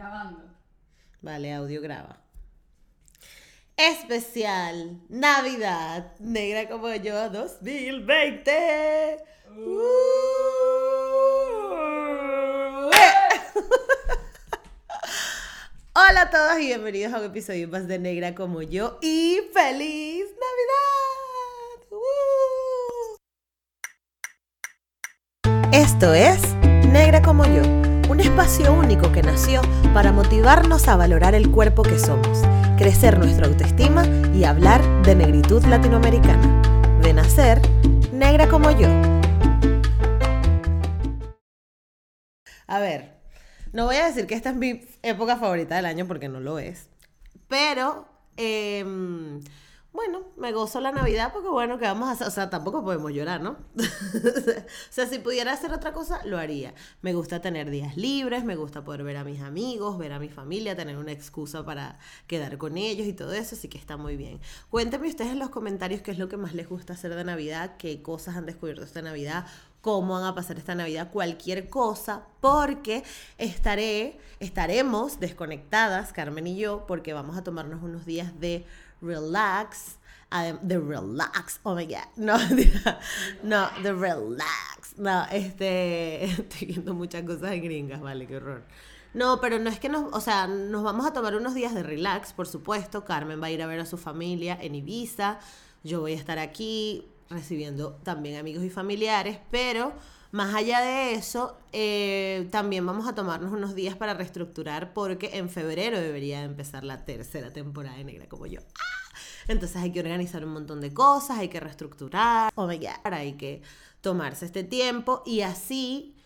Grabando. Vale, audio graba. Especial Navidad Negra como yo 2020. Uh. Hola a todos y bienvenidos a un episodio más de Negra como yo y feliz Navidad. Uh. Esto es Negra como yo, espacio único que nació para motivarnos a valorar el cuerpo que somos, crecer nuestra autoestima y hablar de negritud latinoamericana. De nacer, negra como yo. A ver, no voy a decir que esta es mi época favorita del año porque no lo es, pero... em, bueno, me gozo la Navidad porque bueno, ¿qué vamos a hacer? O sea, tampoco podemos llorar, ¿no? o sea, si pudiera hacer otra cosa, lo haría. Me gusta tener días libres, me gusta poder ver a mis amigos, ver a mi familia, tener una excusa para quedar con ellos y todo eso, así que está muy bien. Cuéntenme ustedes en los comentarios qué es lo que más les gusta hacer de Navidad, qué cosas han descubierto esta Navidad, cómo van a pasar esta Navidad, cualquier cosa, porque estaré, estaremos desconectadas, Carmen y yo, porque vamos a tomarnos unos días de relax, de relax, oh my god, no, no, de relax, no, este, estoy viendo muchas cosas gringas, vale, qué horror. No, pero no es que nos, o sea, nos vamos a tomar unos días de relax, por supuesto. Carmen va a ir a ver a su familia en Ibiza. Yo voy a estar aquí recibiendo también amigos y familiares, pero más allá de eso, eh, también vamos a tomarnos unos días para reestructurar porque en febrero debería empezar la tercera temporada de Negra como yo. ¡Ah! Entonces hay que organizar un montón de cosas, hay que reestructurar, oh my hay que tomarse este tiempo y así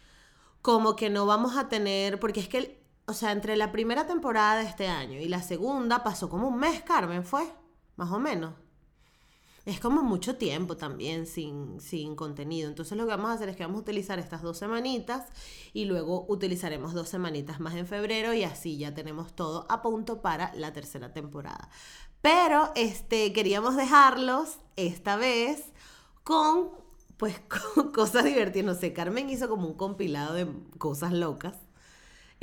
como que no vamos a tener, porque es que, o sea, entre la primera temporada de este año y la segunda pasó como un mes, Carmen, fue, más o menos. Es como mucho tiempo también sin, sin contenido. Entonces lo que vamos a hacer es que vamos a utilizar estas dos semanitas y luego utilizaremos dos semanitas más en febrero y así ya tenemos todo a punto para la tercera temporada. Pero este, queríamos dejarlos esta vez con, pues, con cosas divertidas. No sé, Carmen hizo como un compilado de cosas locas.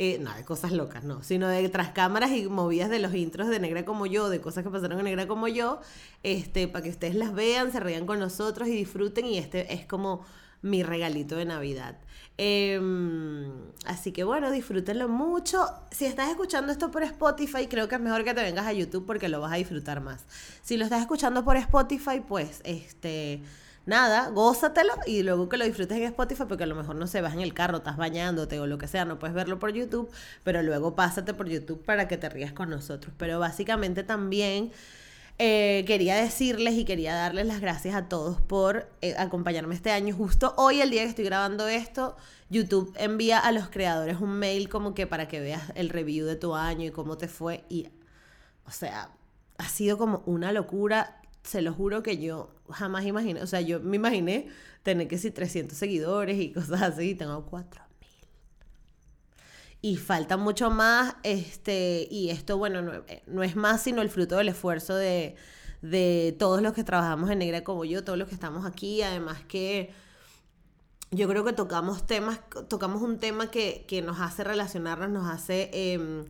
Eh, no, de cosas locas, no, sino de tras cámaras y movidas de los intros de Negra como yo, de cosas que pasaron en Negra como yo, este, para que ustedes las vean, se rían con nosotros y disfruten y este es como mi regalito de Navidad. Em, así que bueno, disfrútenlo mucho. Si estás escuchando esto por Spotify, creo que es mejor que te vengas a YouTube porque lo vas a disfrutar más. Si lo estás escuchando por Spotify, pues este nada, gózatelo y luego que lo disfrutes en Spotify, porque a lo mejor no se vas en el carro, estás bañándote o lo que sea, no puedes verlo por YouTube, pero luego pásate por YouTube para que te rías con nosotros. Pero básicamente también eh, quería decirles y quería darles las gracias a todos por eh, acompañarme este año. Justo hoy, el día que estoy grabando esto, YouTube envía a los creadores un mail como que para que veas el review de tu año y cómo te fue. Y, o sea, ha sido como una locura se lo juro que yo jamás imaginé, o sea, yo me imaginé tener que si 300 seguidores y cosas así, y tengo 4000. Y falta mucho más, este, y esto, bueno, no, eh, no es más sino el fruto del esfuerzo de, de todos los que trabajamos en Negra como yo, todos los que estamos aquí, además que yo creo que tocamos temas, tocamos un tema que, que nos hace relacionarnos, nos hace... em,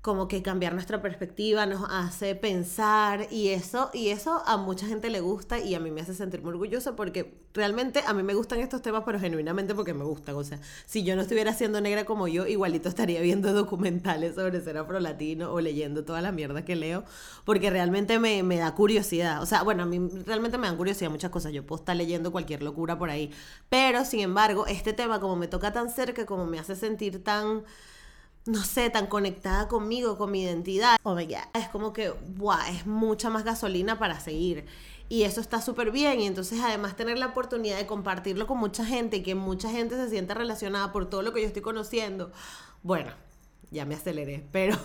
como que cambiar nuestra perspectiva nos hace pensar y eso y eso a mucha gente le gusta y a mí me hace sentir muy orgullosa porque realmente a mí me gustan estos temas pero genuinamente porque me gustan. O sea si yo no estuviera siendo negra como yo igualito estaría viendo documentales sobre ser afrolatino o leyendo toda la mierda que leo porque realmente me, me da curiosidad. O sea bueno a mí realmente me dan curiosidad muchas cosas. Yo puedo estar leyendo cualquier locura por ahí. Pero sin embargo este tema como me toca tan cerca como me hace sentir tan no sé, tan conectada conmigo, con mi identidad. Oh my God. Es como que, wow, es mucha más gasolina para seguir. Y eso está súper bien. Y entonces, además, tener la oportunidad de compartirlo con mucha gente y que mucha gente se sienta relacionada por todo lo que yo estoy conociendo. Bueno, ya me aceleré. Pero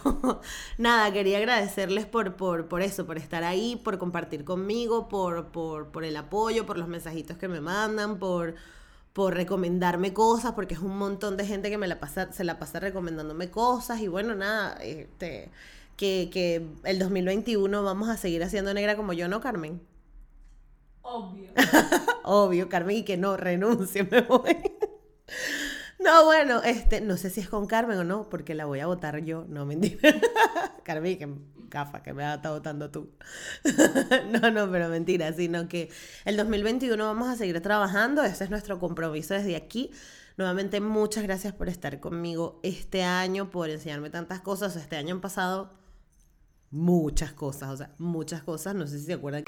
nada, quería agradecerles por, por, por eso, por estar ahí, por compartir conmigo, por, por, por el apoyo, por los mensajitos que me mandan, por por recomendarme cosas, porque es un montón de gente que me la pasa, se la pasa recomendándome cosas y bueno, nada, este, que, que el 2021 vamos a seguir haciendo negra como yo, ¿no, Carmen? Obvio. Obvio, Carmen, y que no, renuncie, me voy. No, bueno, este, no sé si es con Carmen o no, porque la voy a votar yo, no mentira. Carmen, que cafa, que me vas a estar votando tú. no, no, pero mentira, sino que el 2021 vamos a seguir trabajando, ese es nuestro compromiso desde aquí. Nuevamente, muchas gracias por estar conmigo este año, por enseñarme tantas cosas. Este año han pasado muchas cosas, o sea, muchas cosas, no sé si se acuerdan.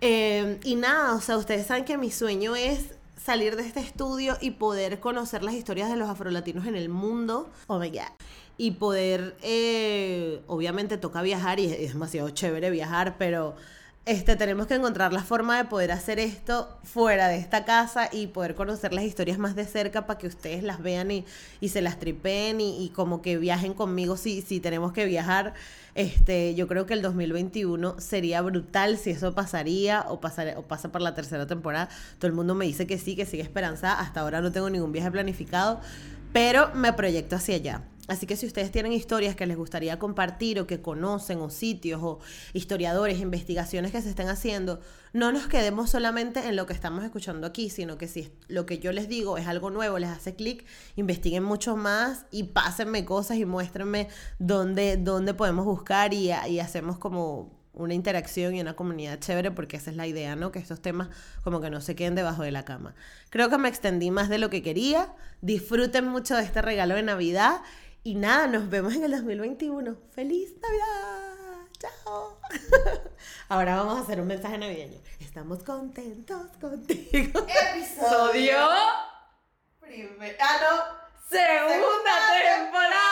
Eh, y nada, o sea, ustedes saben que mi sueño es salir de este estudio y poder conocer las historias de los afrolatinos en el mundo. Oh my God. Y poder, eh, obviamente toca viajar y es demasiado chévere viajar, pero este, tenemos que encontrar la forma de poder hacer esto fuera de esta casa y poder conocer las historias más de cerca para que ustedes las vean y, y se las tripeen y, y, como que viajen conmigo si, si tenemos que viajar. Este, yo creo que el 2021 sería brutal si eso pasaría o, pasar, o pasa por la tercera temporada. Todo el mundo me dice que sí, que sigue esperanzada. Hasta ahora no tengo ningún viaje planificado, pero me proyecto hacia allá. Así que si ustedes tienen historias que les gustaría compartir o que conocen o sitios o historiadores, investigaciones que se estén haciendo, no nos quedemos solamente en lo que estamos escuchando aquí, sino que si lo que yo les digo es algo nuevo, les hace clic, investiguen mucho más y pásenme cosas y muéstrenme dónde, dónde podemos buscar y, y hacemos como una interacción y una comunidad chévere, porque esa es la idea, ¿no? Que estos temas como que no se queden debajo de la cama. Creo que me extendí más de lo que quería. Disfruten mucho de este regalo de Navidad y nada, nos vemos en el 2021. ¡Feliz Navidad! ¡Chao! Ahora vamos a hacer un mensaje navideño. Estamos contentos contigo. Episodio. Primer... Ah, no. Segunda, Segunda temporada.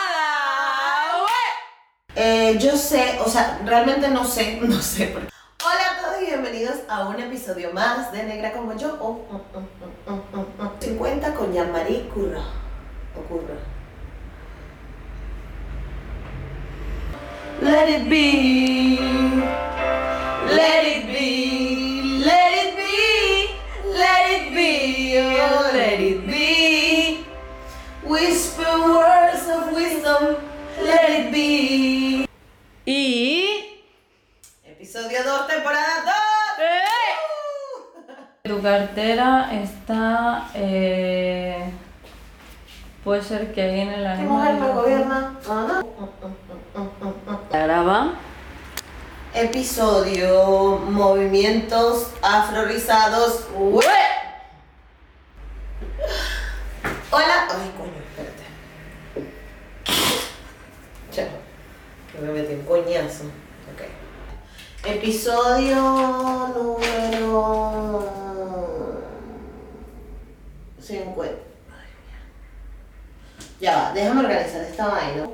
Eh, yo sé, o sea, realmente no sé, no sé por qué. Hola a todos y bienvenidos a un episodio más de Negra como yo. Oh, oh, oh, 50 con Jean-Marie Curra. O Curra. Let it be. Let it be. Let it be. Let it be. Oh, let it be. Whisper words of wisdom. Let it be. Y. Episodio 2, temporada 2. Tu cartera está. Eh, puede ser que ahí en el ¿Qué mujer me gobierna? Ajá. La Episodio Movimientos Afrorizados. Hola. Ay, coño, espérate. Chao. Que me metí un coñazo. Ok. Episodio número 50. Ay, mierda. Ya va, déjame organizar esta vaina.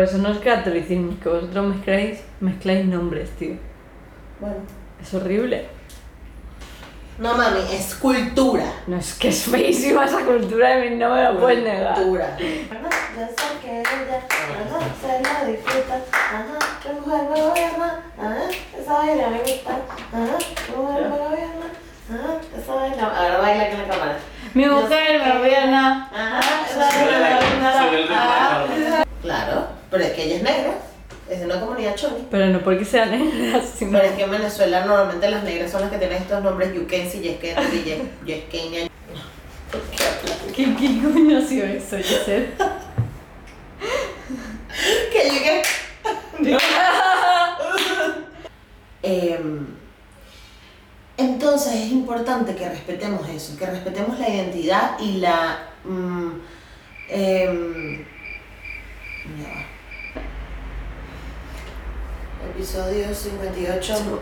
Pero eso no es catolicismo, es que vosotros mezcláis, mezcláis nombres, tío. Bueno. Es horrible. No mami, es cultura. No, es que es feísima esa cultura de mí, no me lo puedes negar. Cultura. Yo sé que ella ajá, se la disfruta. Ajá, la mujer me gobierna. Ajá, esa baila me gusta. Ajá, la mujer me gobierna. Ajá, esa baila. Ahora baila con la cámara. Mi mujer me gobierna. Ajá, esa Soy el baila. de- soy el de Ajá. Ricardo. Claro, pero es que ella es negra. Es de una comunidad choni. Pero no porque sea negra, sino. Pero es que en Venezuela normalmente las negras son las que tienen estos nombres yukensi, yeskensi, yes- yesqueña. ¿Por qué? ¿Qué, ¿Qué coño ha sido eso, Joseph? que llegué. Em, entonces es importante que respetemos eso, que respetemos la identidad y la... mm, em, ya va. Episodio 58.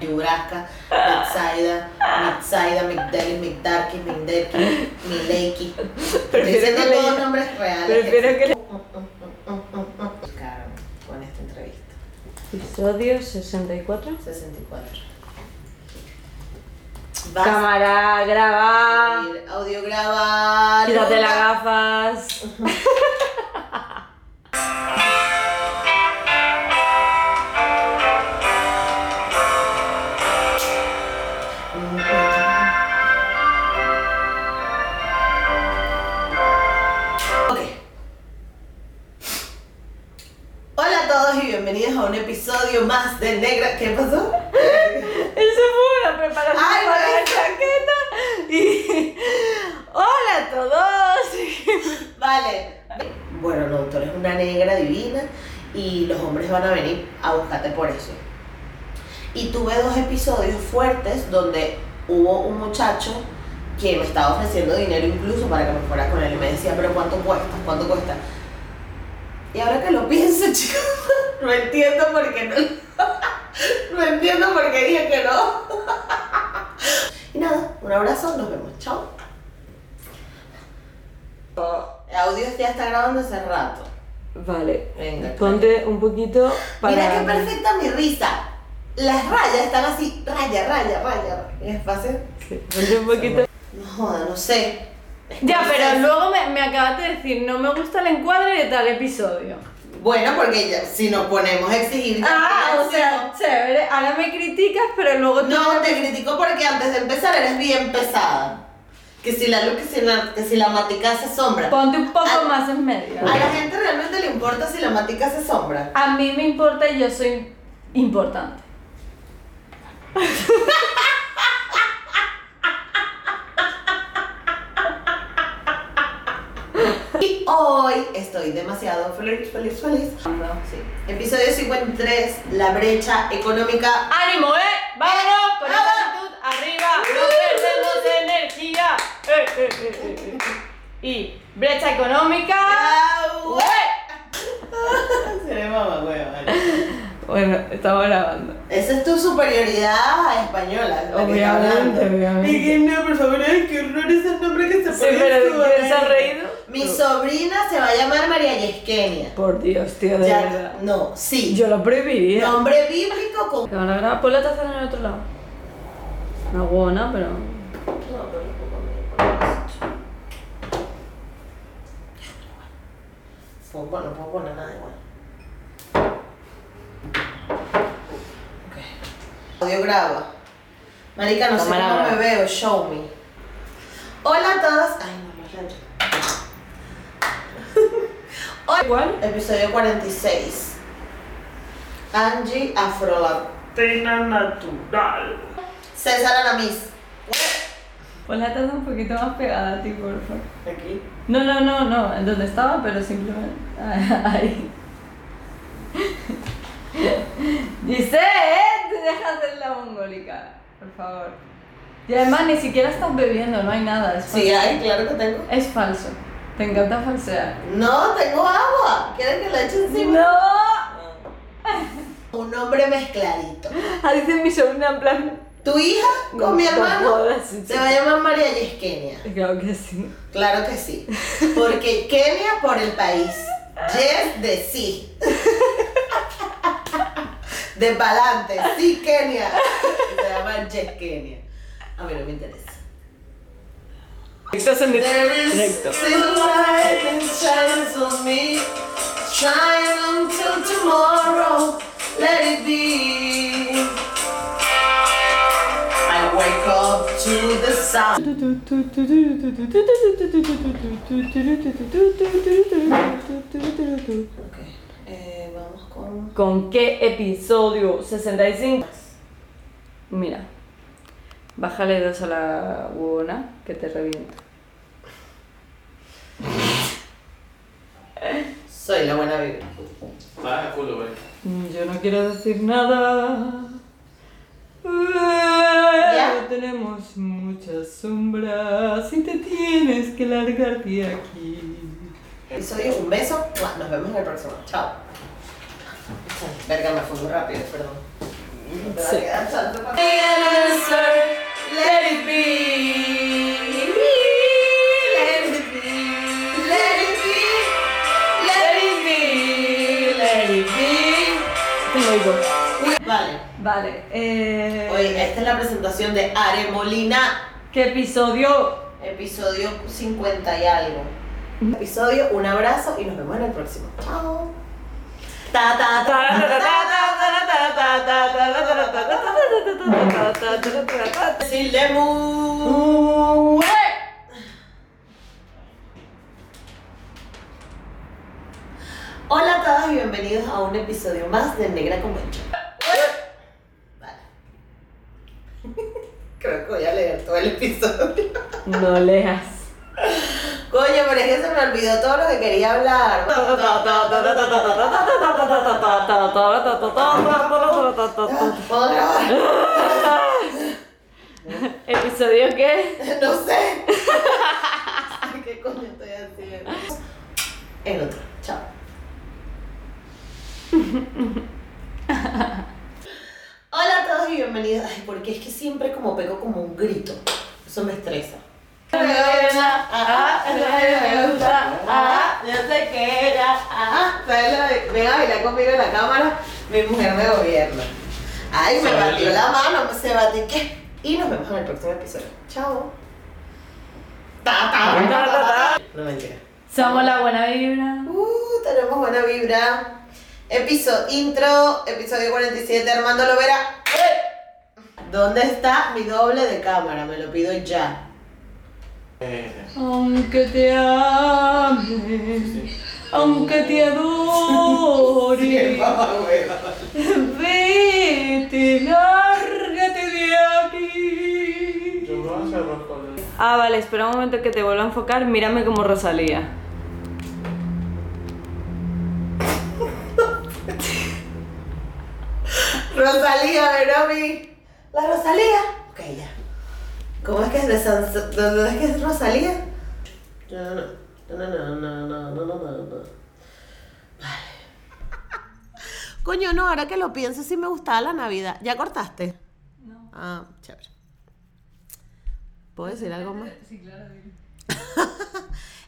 Nebraska, Mitsaida, Mitsaida, Migdali, Migdarki, Dicen que de le- todos nombres reales. Prefiero que le- con esta entrevista. Episodio 64. 64. Vas Cámara, graba. a ir audio grabar. Quítate las gafas. A a episodio de negra. ¿Qué pasó? Eso fue una preparación Ay, para la chaqueta. Y. ¡Hola a todos! Vale. Bueno, no, tú eres una negra divina y los hombres van a venir a buscarte por eso. Y tuve dos episodios fuertes donde hubo un muchacho que me estaba ofreciendo dinero incluso para que me fuera con él y me decía, pero ¿cuánto cuesta? ¿Cuánto cuesta? Y ahora que lo pienso, chicos, no entiendo por qué no. No entiendo por qué dije que no. Y nada, un abrazo, nos vemos. Chao. El audio ya está grabando hace rato. Vale, Venga, ponte un poquito para. Mira qué perfecta mi risa. Las rayas están así, raya, raya, raya. ¿Es fácil? Sí, ponte un poquito. No joda, no sé. Es que Ya, no pero sé. luego me, me acabas de decir, no me gusta el encuadre de tal episodio. Bueno, porque ya, si nos ponemos a exigir. Ah, o sea, chévere. Ahora me criticas, pero luego tú No, te critico porque antes de empezar eres bien pesada. Que si la luz, que si la, que si la matica hace sombra. Ponte un poco más en medio. A la gente realmente le importa si la matica hace sombra. A mí me importa y yo soy importante. hoy estoy demasiado feliz, feliz, feliz. Sí. Episodio 53, la brecha económica. ¡Ánimo, eh! ¡Vámonos! Con esa actitud, arriba, no perdemos energía. Eh, eh, eh, eh, eh. Y brecha económica. Se vale. Bueno, estamos grabando. Esa es tu superioridad española. la que está Obviamente, hablando. obviamente. Y que no, por favor, ay, qué horror ese nombre que Sí, pero en ¿de su quién se ha reído? Mi sobrina se va a llamar María Yesquenia. Por Dios, tío, de Ya, verdad. no, sí. Yo lo prohibiría. Nombre bíblico con. Que van a grabar, pon la taza en el otro lado. Una buena, pero. No, pero un poco menos. Pues bueno, no puedo poner nada igual. Ok. Audio graba. Marica, no sé Cámara cómo me veo, show me. Hola a todos. Ay, no, los lentes. ¿Cuál? Episodio 46. Angie Afrolatina Natural. César Aramis. Pon la taza un poquito más pegada a ti, por favor. Aquí. No, no, no, no, en donde estaba, pero simplemente. Ahí. Dice, ¿eh? Te dejas de la mongólica, por favor. Y además ni siquiera estás bebiendo, no hay nada. Es Sí, falso. hay, claro que tengo. Es falso. Te encanta falsear. No, tengo agua. ¿Quieres que la eche encima? ¡No! Un nombre mezcladito. Ah, dice mi sobrina en plan. Tu hija con mi No hermano jodas, sí, se sí. va a llamar María Yesquenia. Claro que sí. Claro que sí. Porque Kenia por el país. Yes de sí. De pa'lante. Sí, Kenia. Y se llama Yes Kenia. A mí no me interesa. Estás en el directo. Okay. Eh, vamos con... ¿Con qué episodio? 65. Mira, bájale dos a la huevona que te reviento. Soy la buena vibra. Baja culo, güey. Yo no quiero decir nada. ¿Ya? Tenemos muchas sombras y te tienes que largar de aquí. Episodio, un beso. Nos vemos en el próximo. Chao. Verga, me fui muy rápido, perdón. Sí. Let it be. Vale. Vale. Eh, Oye, esta es la presentación de Are Molina. ¿Qué episodio? Episodio 50 y algo. Episodio, un abrazo y nos vemos en el próximo. Chao. Ta, ta, ta, ta, ta, ta, ta, ta, ta, ta, ta, ta, ta, ta, ta. Decirle mu. Hola a todos y bienvenidos a un episodio más de Negra Convention. Creo que voy a leer todo el episodio. No leas. Coño, pero es que se me olvidó todo lo que quería hablar. ¿Puedo grabar? ¿Episodio qué? No sé. ¿Qué coño estoy haciendo? El otro. Chao. Hola a todos y bienvenidos. Ay, porque es que siempre como pego como un grito. Eso me estresa. Ah. Ah, yo sé que era. Ah, ¿sabes Ven a bailar conmigo en la cámara. Mi mujer me gobierna. Ay, me batió la mano. Se batió qué. Y nos vemos en el próximo episodio. Chao. Ta, ta, ta, ta, ta. No mentira. Somos la buena vibra. Uh, tenemos buena vibra. Episodio intro, episodio 47, Armando Lovera. ¡Eh! ¿Dónde está mi doble de cámara? Me lo pido ya. Eh, Aunque te ame, aunque te adore, vete, lárgate de aquí. yo me voy a hacer Ah, vale, espera un momento que te vuelva a enfocar. Mírame como Rosalía. Rosalía, Veromi. ¿La Rosalía? Ok, ya. ¿Cómo es que es de San... ¿De dónde es que es Rosalía? No, no, no, no, no, no, no, no, no, no. Vale. Coño, no, ahora que lo pienso, sí me gustaba la Navidad. ¿Ya cortaste? No. Ah, chévere. ¿Puedo decir algo más? Sí, claro.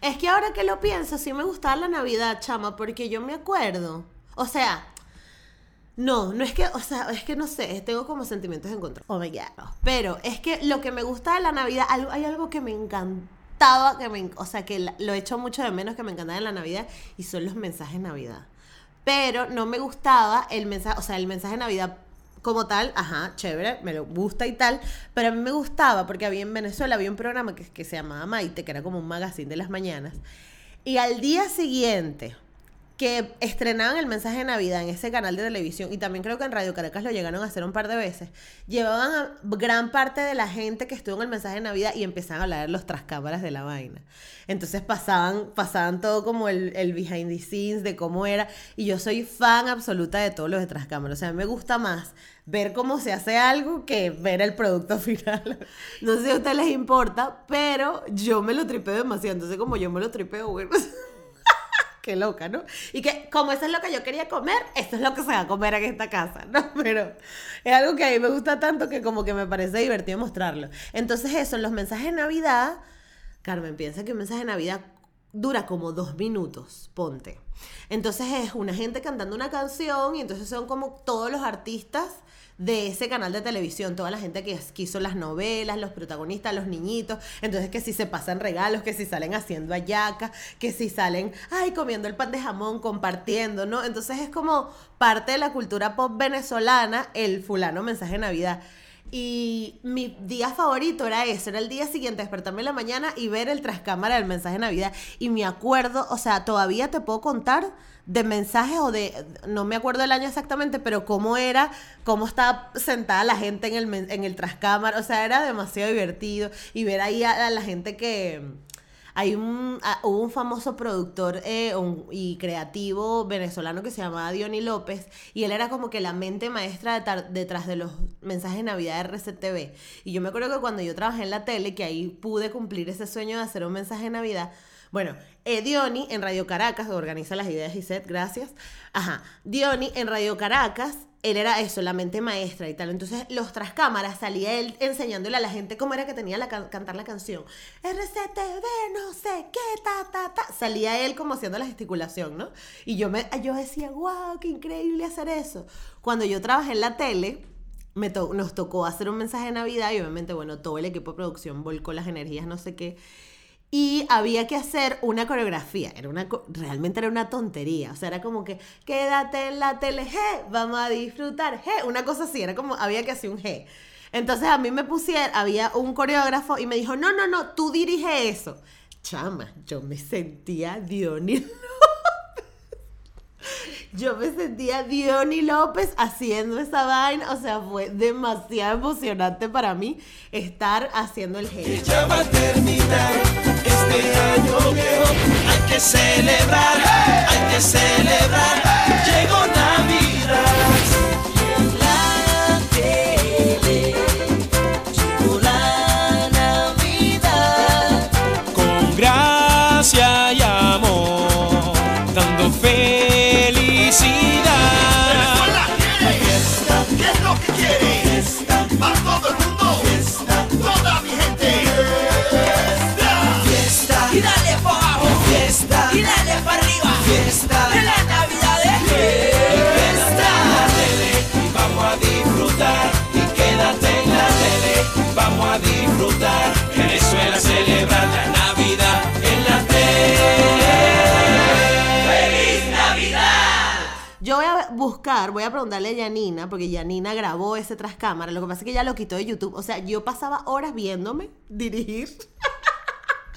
Es que ahora que lo pienso, sí me gustaba la Navidad, chama, porque yo me acuerdo. O sea, no, no es que, o sea, es que no sé, tengo como sentimientos en contra. Oh my god. Pero es que lo que me gusta de la Navidad, algo, hay algo que me encantaba, que me, o sea, que lo he hecho mucho de menos que me encantaba en la Navidad, y son los mensajes de Navidad. Pero no me gustaba el mensaje, o sea, el mensaje de Navidad como tal, ajá, chévere, me lo gusta y tal, pero a mí me gustaba porque había en Venezuela, había un programa que, que se llamaba Maite, que era como un magazine de las mañanas, y al día siguiente que estrenaban el mensaje de Navidad en ese canal de televisión, y también creo que en Radio Caracas lo llegaron a hacer un par de veces, llevaban a gran parte de la gente que estuvo en el mensaje de Navidad y empezaban a hablar los trascámaras de la vaina. Entonces pasaban, pasaban todo como el, el behind the scenes de cómo era, y yo soy fan absoluta de todos los de trascámaras. O sea, me gusta más ver cómo se hace algo que ver el producto final. No sé si a ustedes les importa, pero yo me lo tripeo demasiado. Entonces, como yo me lo tripeo, bueno. Qué loca, ¿no? Y que como eso es lo que yo quería comer, esto es lo que se va a comer en esta casa, ¿no? Pero es algo que a mí me gusta tanto que como que me parece divertido mostrarlo. Entonces eso, los mensajes de Navidad, Carmen, piensa que un mensaje de Navidad dura como dos minutos, ponte. Entonces es una gente cantando una canción y entonces son como todos los artistas de ese canal de televisión, toda la gente que, que hizo las novelas, los protagonistas, los niñitos, entonces que si se pasan regalos, que si salen haciendo ayacas, que si salen, ay, comiendo el pan de jamón, compartiendo, ¿no? Entonces es como parte de la cultura pop venezolana el fulano mensaje de Navidad. Y mi día favorito era eso, era el día siguiente, despertarme en la mañana y ver el trascámara del mensaje de Navidad. Y me acuerdo, o sea, todavía te puedo contar de mensajes o de, no me acuerdo el año exactamente, pero cómo era, cómo estaba sentada la gente en el, en el trascámara, o sea, era demasiado divertido. Y ver ahí a, a la gente que... Hay un, ah, hubo un famoso productor eh, y creativo venezolano que se llamaba Diony López y él era como que la mente maestra detar- detrás de los mensajes de Navidad de RCTV. Y yo me acuerdo que cuando yo trabajé en la tele, que ahí pude cumplir ese sueño de hacer un mensaje de Navidad, bueno, eh, Diony en Radio Caracas, organiza las ideas y set, gracias. Ajá, Diony en Radio Caracas, él era eso, la mente maestra y tal. Entonces, los tras cámaras salía él enseñándole a la gente cómo era que tenía que cantar la canción. RCTV, no sé qué, ta, ta, ta. Salía él como haciendo la gesticulación, ¿no? Y yo, me, yo decía, wow, qué increíble hacer eso. Cuando yo trabajé en la tele, nos tocó hacer un mensaje de Navidad y obviamente, bueno, todo el equipo de producción volcó las energías, no sé qué. Y había que hacer una coreografía. Era una, realmente era una tontería. O sea, era como que, quédate en la tele, G, vamos a disfrutar, G. Una cosa así, era como, había que hacer un G. Entonces a mí me pusieron, había un coreógrafo y me dijo, no, no, no, tú dirige eso. Chama, yo me sentía Dionis Yo me sentía Diony López haciendo esa vaina. O sea, fue demasiado emocionante para mí estar haciendo el gesto. Ya va a terminar este año viejo. Hay que celebrar, hay que celebrar. Llegó Navidad. La tele, llegó la Navidad. Con gracia y amor, dando felicidad. Fiesta, ¿qué es lo que quiere? Fiesta, para todo el mundo. Disfrutar. Venezuela celebra la Navidad en la tele. ¡Feliz Navidad! Yo voy a buscar, voy a preguntarle a Yanina, porque Yanina grabó ese tras cámara. Lo que pasa es que ella lo quitó de YouTube. O sea, yo pasaba horas viéndome dirigir.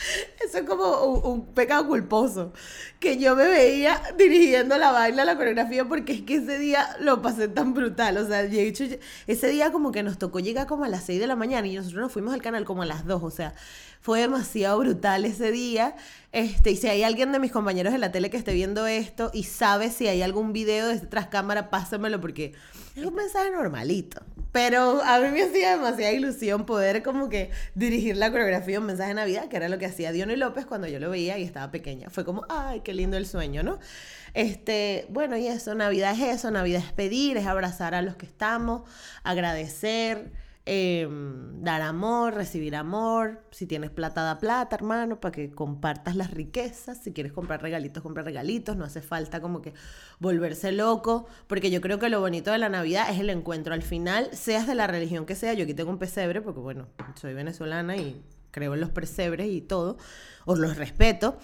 Eso es como un, pecado culposo. Que yo me veía dirigiendo la baila, la coreografía, porque es que ese día lo pasé tan brutal. O sea, de hecho, ese día como que nos tocó llegar como a las 6 de la mañana y nosotros nos fuimos al canal como a las 2. O sea, fue demasiado brutal ese día. Este, y si hay alguien de mis compañeros de la tele que esté viendo esto y sabe si hay algún video de tras cámara, pásamelo porque es un mensaje normalito. Pero a mí me hacía demasiada ilusión poder como que dirigir la coreografía un mensaje de Navidad, que era lo que hacía Diony López cuando yo lo veía y estaba pequeña. Fue como, ay, qué lindo el sueño, ¿no? Este, bueno, y eso, Navidad es eso, Navidad es pedir, es abrazar a los que estamos, agradecer, eh, dar amor, recibir amor. Si tienes plata, da plata, hermano, para que compartas las riquezas. Si quieres comprar regalitos, compra regalitos. No hace falta como que volverse loco, porque yo creo que lo bonito de la Navidad es el encuentro. Al final, seas de la religión que sea, yo aquí tengo un pesebre, porque bueno, soy venezolana y creo en los pesebres y todo, os los respeto.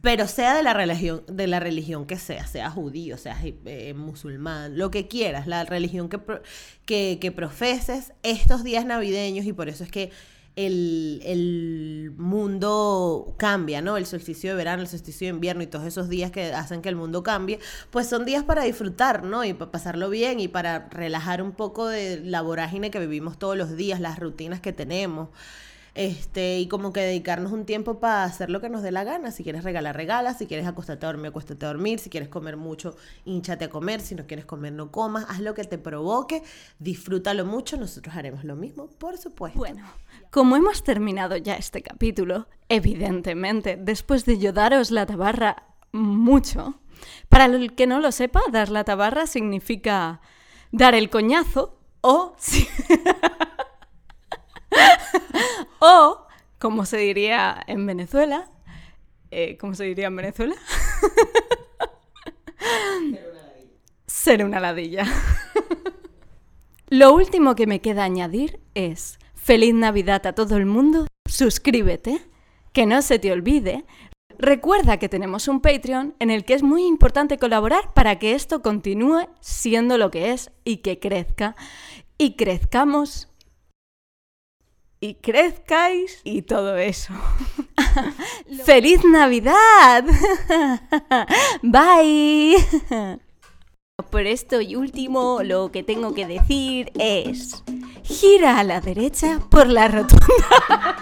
Pero sea de la religión, de la religión que sea, sea judío, sea eh, musulmán, lo que quieras, la religión que, pro- que, que profeses, estos días navideños, y por eso es que el, el mundo cambia, ¿no? El solsticio de verano, el solsticio de invierno y todos esos días que hacen que el mundo cambie, pues son días para disfrutar, ¿no? Y para pasarlo bien y para relajar un poco de la vorágine que vivimos todos los días, las rutinas que tenemos. Este, y como que dedicarnos un tiempo para hacer lo que nos dé la gana. Si quieres regalar, regala. Si quieres acostarte a dormir, acuéstate a dormir. Si quieres comer mucho, hinchate a comer. Si no quieres comer, no comas. Haz lo que te provoque. Disfrútalo mucho. Nosotros haremos lo mismo, por supuesto. Bueno, como hemos terminado ya este capítulo, evidentemente, después de yo daros la tabarra mucho, para el que no lo sepa, dar la tabarra significa dar el coñazo o... o, como se diría en Venezuela, eh, ¿cómo se diría en Venezuela? Ser una ladilla. Lo último que me queda añadir es feliz Navidad a todo el mundo, suscríbete, que no se te olvide. Recuerda que tenemos un Patreon en el que es muy importante colaborar para que esto continúe siendo lo que es y que crezca. Y crezcamos y crezcáis y todo eso. ¡Feliz Navidad! Bye. Por esto y último, lo que tengo que decir es, gira a la derecha por la rotonda.